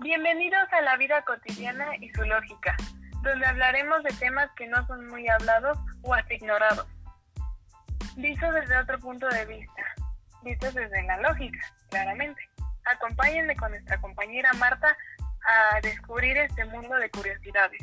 Bienvenidos a la vida cotidiana y su lógica, donde hablaremos de temas que no son muy hablados o hasta ignorados. Vistos desde otro punto de vista, vistos desde la lógica, claramente. Acompáñenme con nuestra compañera Marta a descubrir este mundo de curiosidades.